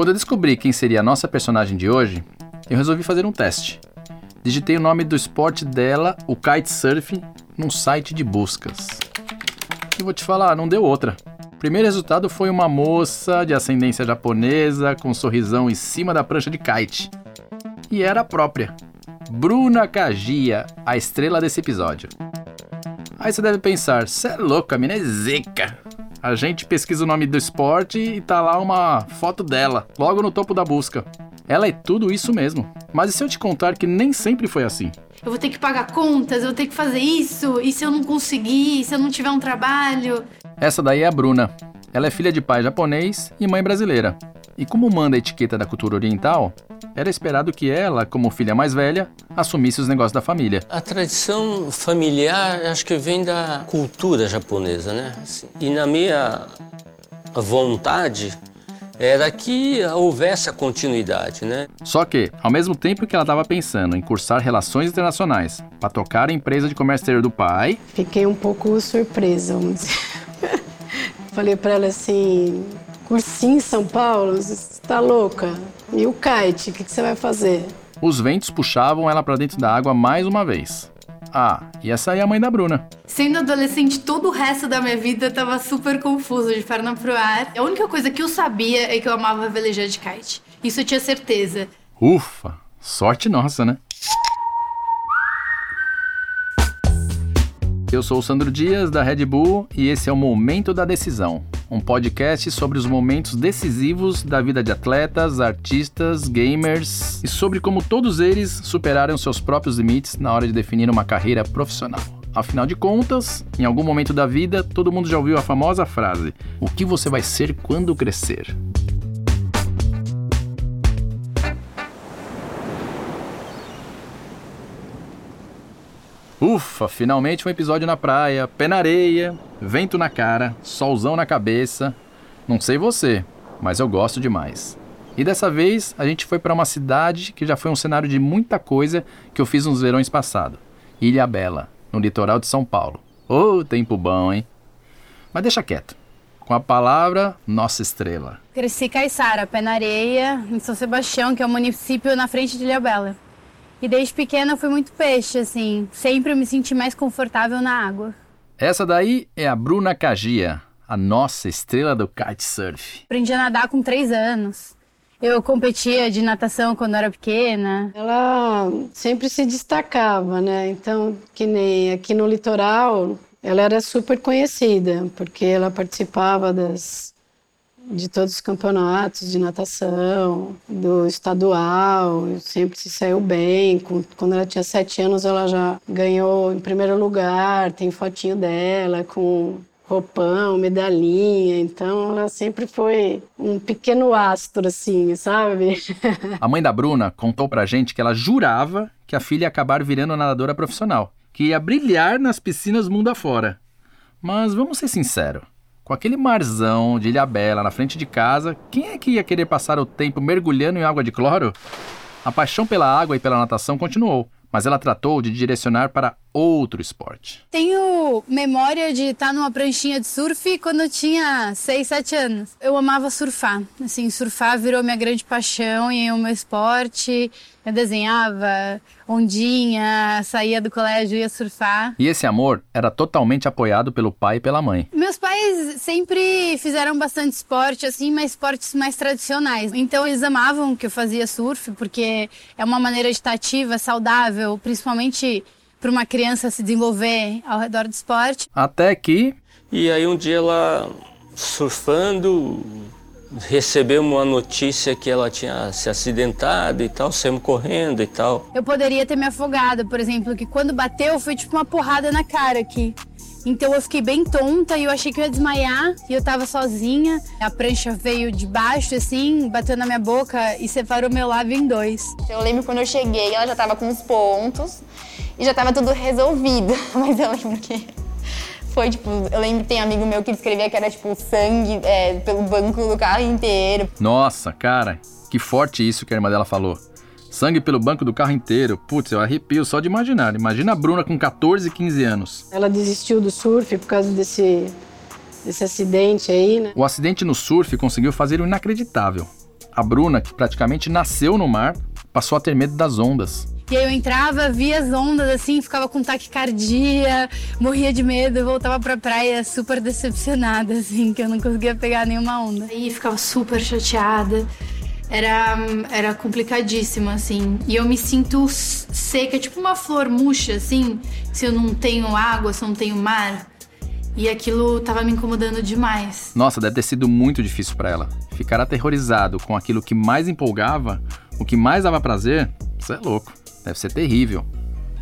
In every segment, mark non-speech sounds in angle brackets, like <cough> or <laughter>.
Quando eu descobri quem seria a nossa personagem de hoje, eu resolvi fazer um teste. Digitei o nome do esporte dela, o kitesurf, num site de buscas. E vou te falar, não deu outra. O primeiro resultado foi uma moça de ascendência japonesa com um sorrisão em cima da prancha de kite. E era a própria. Bruna Kagia, a estrela desse episódio. Aí você deve pensar, cê é louca, a mina é zica. A gente pesquisa o nome do esporte e tá lá uma foto dela, logo no topo da busca. Ela é tudo isso mesmo. Mas e se eu te contar que nem sempre foi assim? Eu vou ter que pagar contas, eu vou ter que fazer isso, e se eu não conseguir, se eu não tiver um trabalho? Essa daí é a Bruna. Ela é filha de pai japonês e mãe brasileira. E como manda a etiqueta da cultura oriental, era esperado que ela, como filha mais velha, assumisse os negócios da família. A tradição familiar acho que vem da cultura japonesa, né? E na minha vontade era que houvesse a continuidade, né? Só que, ao mesmo tempo que ela estava pensando em cursar relações internacionais para tocar a empresa de comércio exterior do pai, fiquei um pouco surpresa, vamos dizer. <laughs> Falei para ela assim: cursinho em São Paulo, você tá louca? E o kite, o que, que você vai fazer? Os ventos puxavam ela para dentro da água mais uma vez. Ah, e essa aí é a mãe da Bruna. Sendo adolescente, todo o resto da minha vida tava super confuso, de perna pro ar. A única coisa que eu sabia é que eu amava velejar de kite. Isso eu tinha certeza. Ufa, sorte nossa, né? Eu sou o Sandro Dias, da Red Bull, e esse é o Momento da Decisão um podcast sobre os momentos decisivos da vida de atletas, artistas, gamers e sobre como todos eles superaram seus próprios limites na hora de definir uma carreira profissional. Afinal de contas, em algum momento da vida, todo mundo já ouviu a famosa frase: O que você vai ser quando crescer? Ufa, finalmente um episódio na praia, pé na areia, vento na cara, solzão na cabeça. Não sei você, mas eu gosto demais. E dessa vez a gente foi para uma cidade que já foi um cenário de muita coisa que eu fiz nos verões passados. Ilha Bela, no litoral de São Paulo. Ô, oh, tempo bom, hein? Mas deixa quieto. Com a palavra, nossa estrela. Cresci Caiçara, pé na areia, em São Sebastião, que é um município na frente de Ilha Bela. E desde pequena eu fui muito peixe, assim. Sempre eu me senti mais confortável na água. Essa daí é a Bruna Cagia, a nossa estrela do kitesurf. Aprendi a nadar com três anos. Eu competia de natação quando era pequena. Ela sempre se destacava, né? Então, que nem aqui no litoral, ela era super conhecida, porque ela participava das de todos os campeonatos de natação, do estadual, sempre se saiu bem. Quando ela tinha sete anos, ela já ganhou em primeiro lugar, tem fotinho dela com roupão, medalhinha. Então, ela sempre foi um pequeno astro, assim, sabe? <laughs> A mãe da Bruna contou pra gente que ela jurava que a filha ia acabar virando nadadora profissional, que ia brilhar nas piscinas mundo afora. Mas vamos ser sinceros, com aquele marzão de Ilha Bela na frente de casa, quem é que ia querer passar o tempo mergulhando em água de cloro? A paixão pela água e pela natação continuou, mas ela tratou de direcionar para outro esporte. Tenho memória de estar numa pranchinha de surf quando eu tinha 6, 7 anos. Eu amava surfar. Assim, surfar virou minha grande paixão e o meu esporte. Eu desenhava ondinha, saía do colégio ia surfar. E esse amor era totalmente apoiado pelo pai e pela mãe. Meus pais sempre fizeram bastante esporte, assim, mas esportes mais tradicionais. Então eles amavam que eu fazia surf, porque é uma maneira de estar ativa, saudável, principalmente para uma criança se desenvolver ao redor do esporte. Até que. E aí um dia ela surfando, recebeu uma notícia que ela tinha se acidentado e tal, saímos correndo e tal. Eu poderia ter me afogado, por exemplo, que quando bateu foi tipo uma porrada na cara aqui. Então eu fiquei bem tonta e eu achei que eu ia desmaiar e eu tava sozinha. A prancha veio de baixo, assim, bateu na minha boca e separou meu lábio em dois. Eu lembro quando eu cheguei, ela já tava com os pontos e já tava tudo resolvido. <laughs> Mas eu lembro que foi tipo, eu lembro que tem amigo meu que escrevia que era tipo sangue é, pelo banco do carro inteiro. Nossa, cara, que forte isso que a irmã dela falou. Sangue pelo banco do carro inteiro. Putz, eu arrepio só de imaginar. Imagina a Bruna com 14, 15 anos. Ela desistiu do surf por causa desse, desse acidente aí, né? O acidente no surf conseguiu fazer o inacreditável. A Bruna, que praticamente nasceu no mar, passou a ter medo das ondas. E aí eu entrava, via as ondas assim, ficava com taquicardia, morria de medo, voltava pra praia super decepcionada, assim, que eu não conseguia pegar nenhuma onda. E ficava super chateada. Era, era complicadíssimo, assim. E eu me sinto seca, tipo uma flor murcha, assim, se eu não tenho água, se eu não tenho mar. E aquilo tava me incomodando demais. Nossa, deve ter sido muito difícil para ela. Ficar aterrorizado com aquilo que mais empolgava, o que mais dava prazer, isso é louco. Deve ser terrível.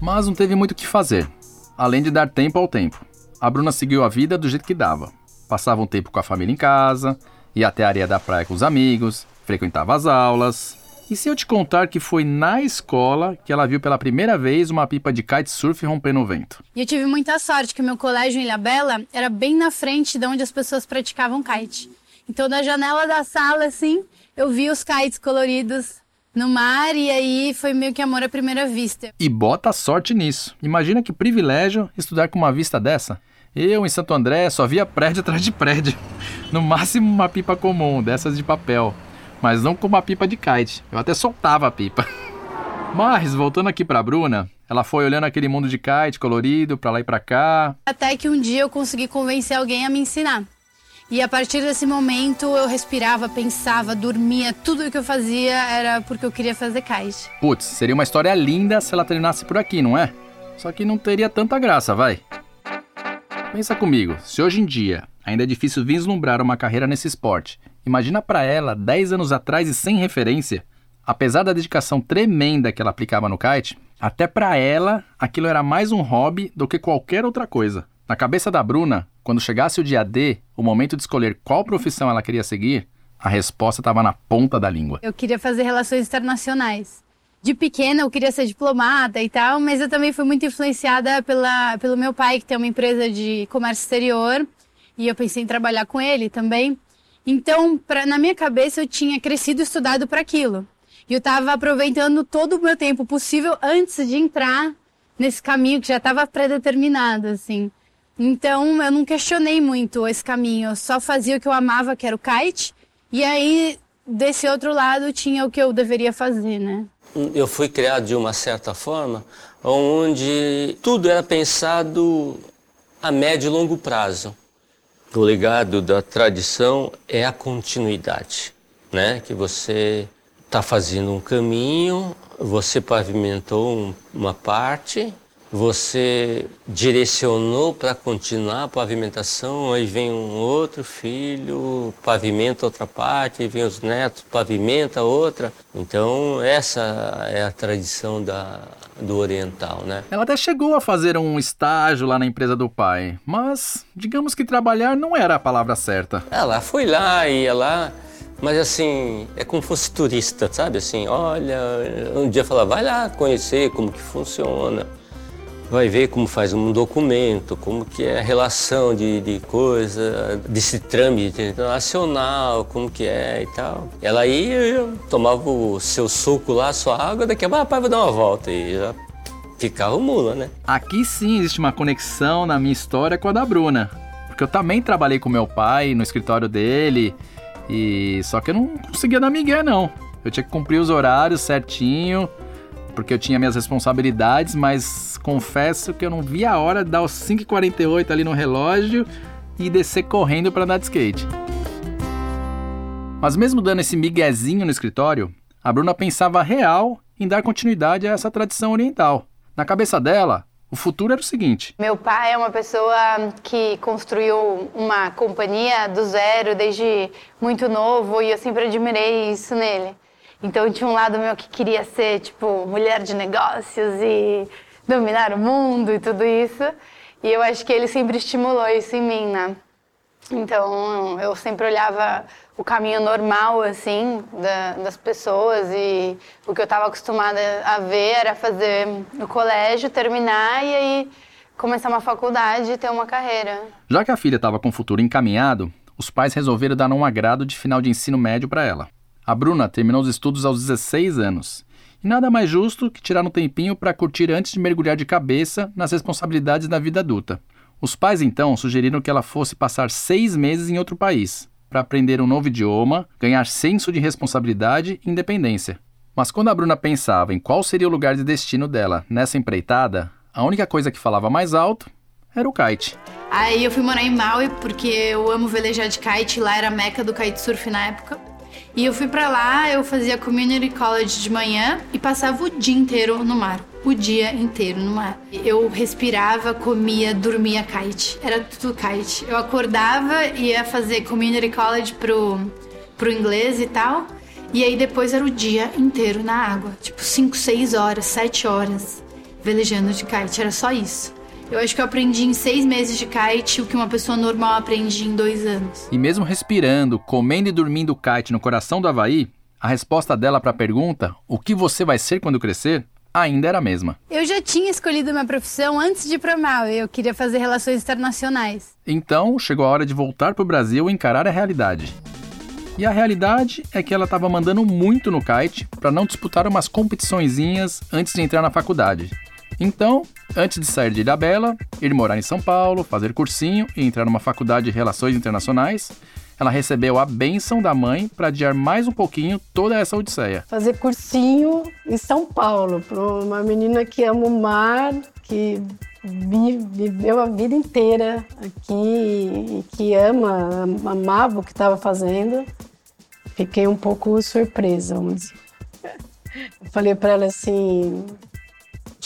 Mas não teve muito o que fazer, além de dar tempo ao tempo. A Bruna seguiu a vida do jeito que dava. Passava um tempo com a família em casa, ia até a areia da praia com os amigos, frequentava as aulas. E se eu te contar que foi na escola que ela viu pela primeira vez uma pipa de kitesurf romper no vento? E eu tive muita sorte que o meu colégio em Ilhabela era bem na frente de onde as pessoas praticavam kite. Então, da janela da sala, assim, eu vi os kites coloridos no mar e aí foi meio que amor à primeira vista. E bota sorte nisso. Imagina que privilégio estudar com uma vista dessa. Eu, em Santo André, só via prédio atrás de prédio. No máximo uma pipa comum, dessas de papel. Mas não com uma pipa de kite. Eu até soltava a pipa. <laughs> Mas, voltando aqui pra Bruna, ela foi olhando aquele mundo de kite colorido, pra lá e pra cá. Até que um dia eu consegui convencer alguém a me ensinar. E a partir desse momento eu respirava, pensava, dormia, tudo o que eu fazia era porque eu queria fazer kite. Putz, seria uma história linda se ela terminasse por aqui, não é? Só que não teria tanta graça, vai. Pensa comigo, se hoje em dia ainda é difícil vislumbrar uma carreira nesse esporte, imagina para ela 10 anos atrás e sem referência. Apesar da dedicação tremenda que ela aplicava no kite, até para ela aquilo era mais um hobby do que qualquer outra coisa. Na cabeça da Bruna, quando chegasse o dia D, o momento de escolher qual profissão ela queria seguir, a resposta estava na ponta da língua. Eu queria fazer relações internacionais. De pequena eu queria ser diplomata e tal, mas eu também fui muito influenciada pela, pelo meu pai, que tem uma empresa de comércio exterior, e eu pensei em trabalhar com ele também. Então, pra, na minha cabeça, eu tinha crescido e estudado para aquilo. E eu estava aproveitando todo o meu tempo possível antes de entrar nesse caminho que já estava predeterminado, assim. Então eu não questionei muito esse caminho, eu só fazia o que eu amava, que era o kite, e aí desse outro lado tinha o que eu deveria fazer, né? Eu fui criado de uma certa forma, onde tudo era pensado a médio e longo prazo. O legado da tradição é a continuidade, né? Que você está fazendo um caminho, você pavimentou uma parte, você direcionou para continuar a pavimentação, aí vem um outro filho, pavimenta outra parte, aí vem os netos, pavimenta outra. Então, essa é a tradição da, do oriental, né? Ela até chegou a fazer um estágio lá na empresa do pai, mas digamos que trabalhar não era a palavra certa. Ela foi lá, ia lá, mas assim, é como se fosse turista, sabe? Assim, olha, um dia falar, vai lá conhecer como que funciona vai ver como faz um documento, como que é a relação de, de coisa, desse trâmite internacional, como que é e tal. Ela ia, tomava o seu suco lá, sua água, daqui a pouco, ah, pai, vou dar uma volta e já ficava mula, né? Aqui sim existe uma conexão na minha história com a da Bruna. Porque eu também trabalhei com meu pai no escritório dele, e só que eu não conseguia dar migué, não. Eu tinha que cumprir os horários certinho, porque eu tinha minhas responsabilidades, mas confesso que eu não vi a hora de dar os 5h48 ali no relógio e descer correndo para andar de skate. Mas mesmo dando esse miguezinho no escritório, a Bruna pensava real em dar continuidade a essa tradição oriental. Na cabeça dela, o futuro era o seguinte: Meu pai é uma pessoa que construiu uma companhia do zero desde muito novo e eu sempre admirei isso nele. Então tinha um lado meu que queria ser, tipo, mulher de negócios e dominar o mundo e tudo isso. E eu acho que ele sempre estimulou isso em mim, né? Então eu sempre olhava o caminho normal, assim, da, das pessoas e o que eu estava acostumada a ver era fazer no colégio, terminar e aí começar uma faculdade e ter uma carreira. Já que a filha estava com o futuro encaminhado, os pais resolveram dar um agrado de final de ensino médio para ela. A Bruna terminou os estudos aos 16 anos. E nada mais justo que tirar um tempinho para curtir antes de mergulhar de cabeça nas responsabilidades da vida adulta. Os pais então sugeriram que ela fosse passar seis meses em outro país, para aprender um novo idioma, ganhar senso de responsabilidade e independência. Mas quando a Bruna pensava em qual seria o lugar de destino dela nessa empreitada, a única coisa que falava mais alto era o kite. Aí eu fui morar em Maui porque eu amo velejar de kite, lá era a meca do kitesurf na época. E eu fui para lá, eu fazia community college de manhã e passava o dia inteiro no mar. O dia inteiro no mar. Eu respirava, comia, dormia kite. Era tudo kite. Eu acordava, ia fazer community college pro, pro inglês e tal. E aí depois era o dia inteiro na água. Tipo 5, 6 horas, 7 horas velejando de kite. Era só isso. Eu acho que eu aprendi em seis meses de kite o que uma pessoa normal aprende em dois anos. E mesmo respirando, comendo e dormindo kite no coração do Havaí, a resposta dela para a pergunta, o que você vai ser quando crescer, ainda era a mesma. Eu já tinha escolhido minha profissão antes de ir para Maui. Eu queria fazer relações internacionais. Então, chegou a hora de voltar para o Brasil e encarar a realidade. E a realidade é que ela estava mandando muito no kite para não disputar umas competiçõezinhas antes de entrar na faculdade. Então, antes de sair de Ilhabela, ir morar em São Paulo, fazer cursinho e entrar numa faculdade de Relações Internacionais, ela recebeu a bênção da mãe para adiar mais um pouquinho toda essa odisseia. Fazer cursinho em São Paulo, para uma menina que ama o mar, que viveu a vida inteira aqui e que ama, amava o que estava fazendo. Fiquei um pouco surpresa, vamos dizer. Eu falei para ela assim,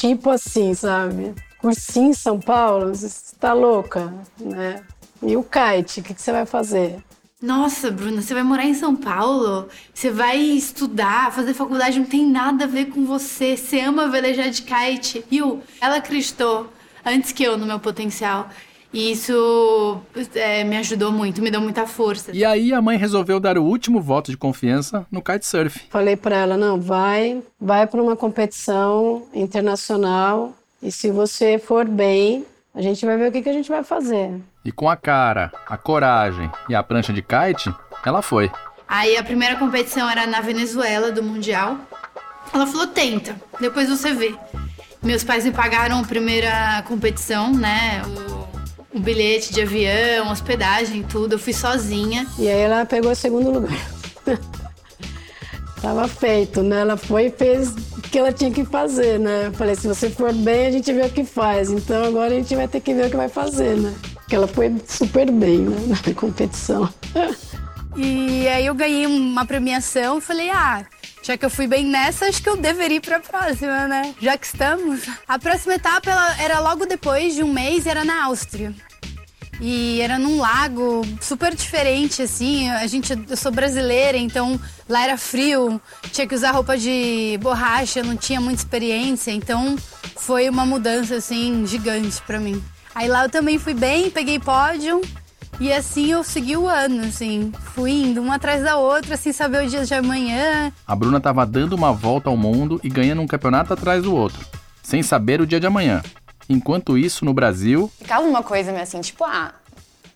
tipo assim, sabe? Cursinho em São Paulo, você está louca, né? E o kite, o que, que você vai fazer? Nossa, Bruna, você vai morar em São Paulo? Você vai estudar, fazer faculdade, não tem nada a ver com você. Você ama velejar de kite. E ela acreditou antes que eu no meu potencial. E isso é, me ajudou muito, me deu muita força. E aí a mãe resolveu dar o último voto de confiança no kitesurf. Falei para ela, não, vai, vai para uma competição internacional e se você for bem, a gente vai ver o que, que a gente vai fazer. E com a cara, a coragem e a prancha de kite, ela foi. Aí a primeira competição era na Venezuela, do Mundial. Ela falou, tenta, depois você vê. Meus pais me pagaram a primeira competição, né? O o bilhete de avião, hospedagem, tudo. Eu fui sozinha. E aí ela pegou o segundo lugar. <laughs> Tava feito, né? Ela foi e fez o que ela tinha que fazer, né? Eu falei, se você for bem, a gente vê o que faz. Então agora a gente vai ter que ver o que vai fazer, né? Porque ela foi super bem né? <laughs> na competição. E aí eu ganhei uma premiação e falei, ah, já que eu fui bem nessa, acho que eu deveria ir pra próxima, né? Já que estamos. A próxima etapa era logo depois de um mês, era na Áustria. E era num lago super diferente, assim. A gente, eu sou brasileira, então lá era frio, tinha que usar roupa de borracha, não tinha muita experiência, então foi uma mudança, assim, gigante para mim. Aí lá eu também fui bem, peguei pódio, e assim eu segui o ano, assim, fui indo uma atrás da outra, sem saber o dia de amanhã. A Bruna estava dando uma volta ao mundo e ganhando um campeonato atrás do outro, sem saber o dia de amanhã. Enquanto isso, no Brasil. Ficava uma coisa meio assim, tipo, ah,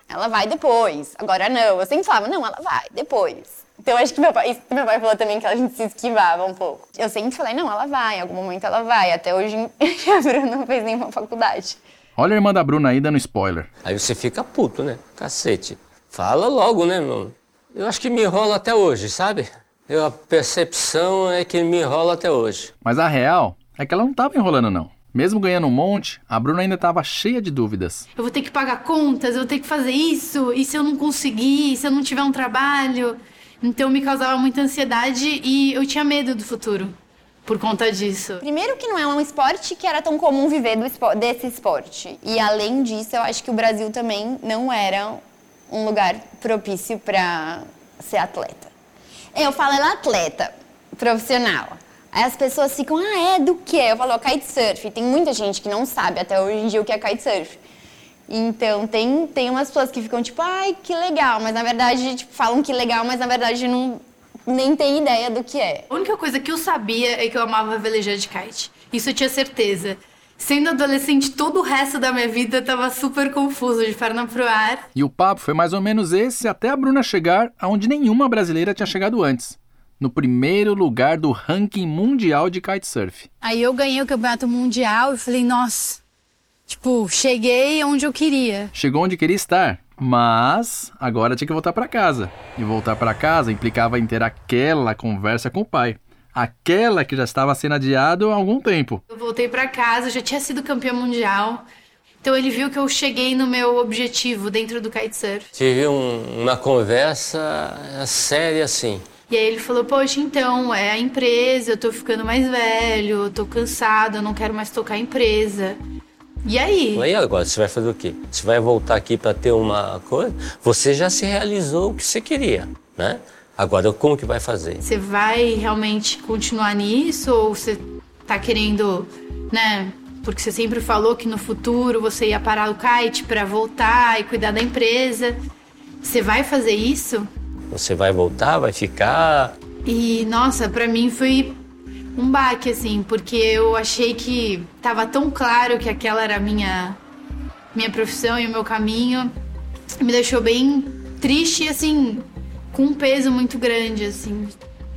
ela vai depois. Agora não. Eu sempre falava, não, ela vai depois. Então acho que meu pai, isso meu pai falou também que a gente se esquivava um pouco. Eu sempre falei, não, ela vai, em algum momento ela vai. Até hoje <laughs> a Bruna não fez nenhuma faculdade. Olha a irmã da Bruna aí dando spoiler. Aí você fica puto, né? Cacete. Fala logo, né, mano? Eu acho que me enrola até hoje, sabe? Eu, a percepção é que me enrola até hoje. Mas a real é que ela não tava enrolando, não. Mesmo ganhando um monte, a Bruna ainda estava cheia de dúvidas. Eu vou ter que pagar contas, eu vou ter que fazer isso, e se eu não conseguir, se eu não tiver um trabalho? Então me causava muita ansiedade e eu tinha medo do futuro por conta disso? Primeiro que não é um esporte que era tão comum viver do, desse esporte. E além disso, eu acho que o Brasil também não era um lugar propício para ser atleta. Eu falo ela é atleta profissional. Aí as pessoas ficam, ah, é do quê? Eu falo, kitesurf. Tem muita gente que não sabe até hoje em dia o que é kitesurf. Então, tem, tem umas pessoas que ficam tipo, ai, que legal, mas na verdade, tipo, falam que legal, mas na verdade não, nem tem ideia do que é. A única coisa que eu sabia é que eu amava velejar de kite. Isso eu tinha certeza. Sendo adolescente, todo o resto da minha vida tava super confuso, de perna pro ar. E o papo foi mais ou menos esse até a Bruna chegar aonde nenhuma brasileira tinha chegado antes. No primeiro lugar do ranking mundial de kitesurf. Aí eu ganhei o campeonato mundial e falei, nossa, tipo, cheguei onde eu queria. Chegou onde queria estar, Mas agora tinha que voltar para casa. E voltar para casa implicava em ter aquela conversa com o pai. Aquela que já estava sendo adiado há algum tempo. Eu voltei para casa, já tinha sido campeã mundial. Então ele viu que eu cheguei no meu objetivo dentro do kitesurf. Tive um, uma conversa séria assim. E aí ele falou, poxa, então, é a empresa, eu tô ficando mais velho, eu tô cansado, eu não quero mais tocar a empresa. E aí? E agora, você vai fazer o quê? Você vai voltar aqui para ter uma coisa? Você já se realizou o que você queria, né? Agora, como que vai fazer? Você vai realmente continuar nisso ou você tá querendo, né? Porque você sempre falou que no futuro você ia parar o kite para voltar e cuidar da empresa. Você vai fazer isso? Você vai voltar, vai ficar? E nossa, para mim foi um baque, assim, porque eu achei que tava tão claro que aquela era a minha, minha profissão e o meu caminho. Me deixou bem triste assim, com um peso muito grande, assim,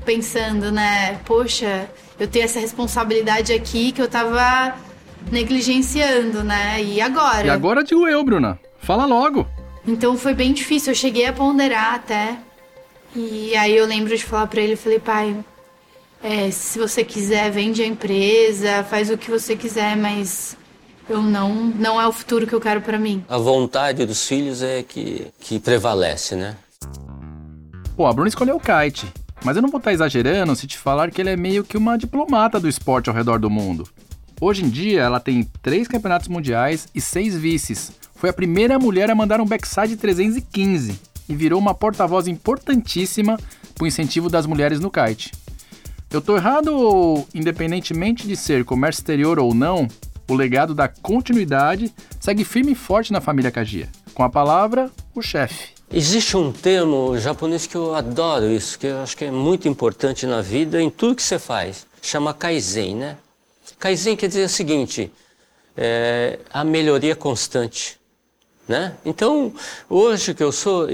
pensando, né? Poxa, eu tenho essa responsabilidade aqui que eu tava negligenciando, né? E agora? E agora digo eu, Bruna. Fala logo. Então foi bem difícil, eu cheguei a ponderar até. E aí eu lembro de falar para ele, falei, pai, é, se você quiser, vende a empresa, faz o que você quiser, mas eu não, não é o futuro que eu quero para mim. A vontade dos filhos é que, que prevalece, né? Pô, a Bruna escolheu o kite, mas eu não vou estar exagerando se te falar que ela é meio que uma diplomata do esporte ao redor do mundo. Hoje em dia, ela tem três campeonatos mundiais e seis vices. Foi a primeira mulher a mandar um backside 315 e virou uma porta-voz importantíssima para o incentivo das mulheres no kite. Eu tô errado ou, independentemente de ser comércio exterior ou não, o legado da continuidade segue firme e forte na família Kagia. Com a palavra, o chefe. Existe um termo japonês que eu adoro isso, que eu acho que é muito importante na vida, em tudo que você faz. Chama Kaizen, né? Kaizen quer dizer o seguinte, é a melhoria constante, né? Então, hoje que eu sou,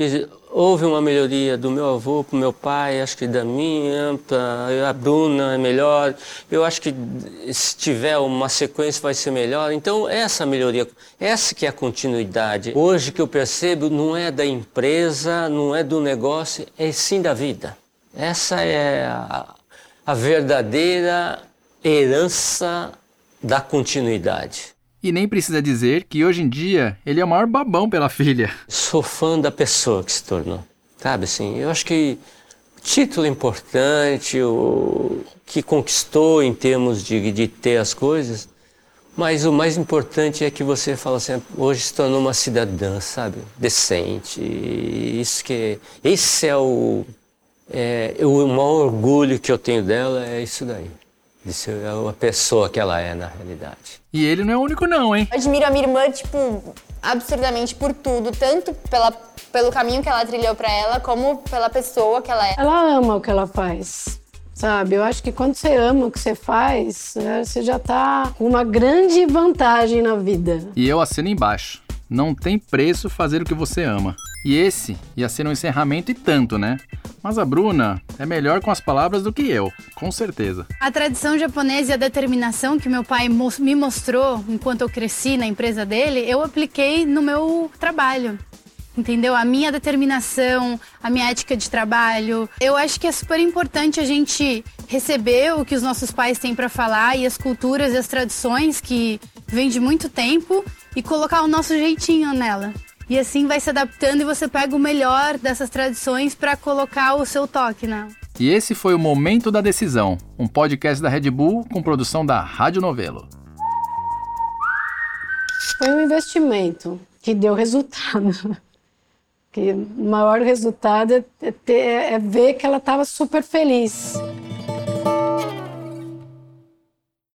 houve uma melhoria do meu avô para o meu pai, acho que da minha, pra, a Bruna é melhor. Eu acho que se tiver uma sequência vai ser melhor. Então, essa melhoria, essa que é a continuidade. Hoje que eu percebo não é da empresa, não é do negócio, é sim da vida. Essa é a, a verdadeira herança da continuidade. E nem precisa dizer que hoje em dia ele é o maior babão pela filha. Sou fã da pessoa que se tornou. Sabe assim, eu acho que o título é importante, o que conquistou em termos de, de ter as coisas, mas o mais importante é que você fala assim, hoje se tornou uma cidadã, sabe? Decente. Isso que esse é o é, o maior orgulho que eu tenho dela é isso daí de ser a pessoa que ela é na realidade. E ele não é o único não, hein? Eu admiro a minha irmã, tipo, absurdamente por tudo, tanto pela, pelo caminho que ela trilhou para ela, como pela pessoa que ela é. Ela ama o que ela faz. Sabe, eu acho que quando você ama o que você faz, né, você já tá com uma grande vantagem na vida. E eu assino embaixo. Não tem preço fazer o que você ama. E esse ia ser um encerramento e tanto, né? Mas a Bruna é melhor com as palavras do que eu, com certeza. A tradição japonesa e a determinação que meu pai me mostrou enquanto eu cresci na empresa dele, eu apliquei no meu trabalho entendeu? A minha determinação, a minha ética de trabalho. Eu acho que é super importante a gente receber o que os nossos pais têm para falar e as culturas e as tradições que vêm de muito tempo e colocar o nosso jeitinho nela. E assim vai se adaptando e você pega o melhor dessas tradições para colocar o seu toque, né? E esse foi o Momento da Decisão, um podcast da Red Bull com produção da Rádio Novelo. Foi um investimento que deu resultado. <laughs> que o maior resultado é, ter, é ver que ela estava super feliz.